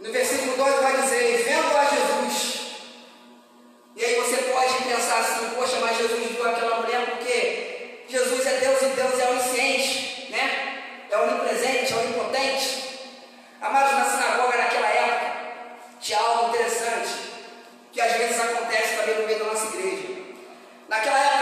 No versículo 2 vai dizer: Vendo a Jesus. E aí você pode pensar assim: Poxa, mas Jesus viu aquela mulher porque Jesus é Deus e Deus é onisciente, né? É onipresente, é onipotente. Amados, na sinagoga naquela época tinha algo interessante que às vezes acontece também no meio da nossa igreja. Naquela época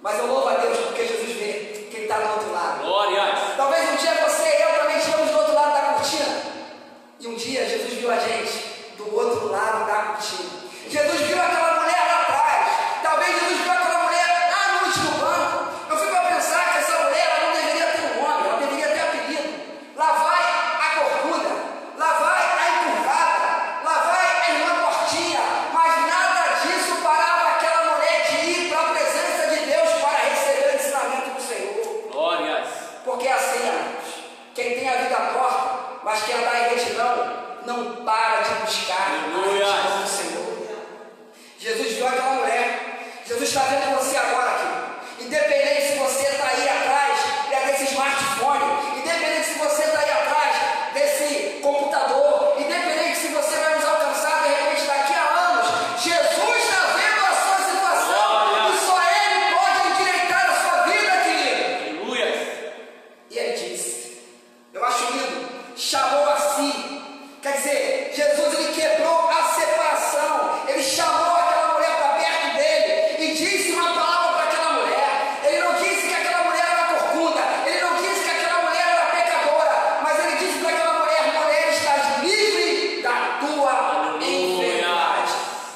Mas eu louvo a Deus porque Jesus vê quem está do outro lado. Glórias. Talvez um dia você e eu também estivemos do outro lado da cortina. E um dia Jesus viu a gente do outro lado da cortina. Jesus viu aquela mas quer andar em retidão, não para de buscar a Aleluia. retidão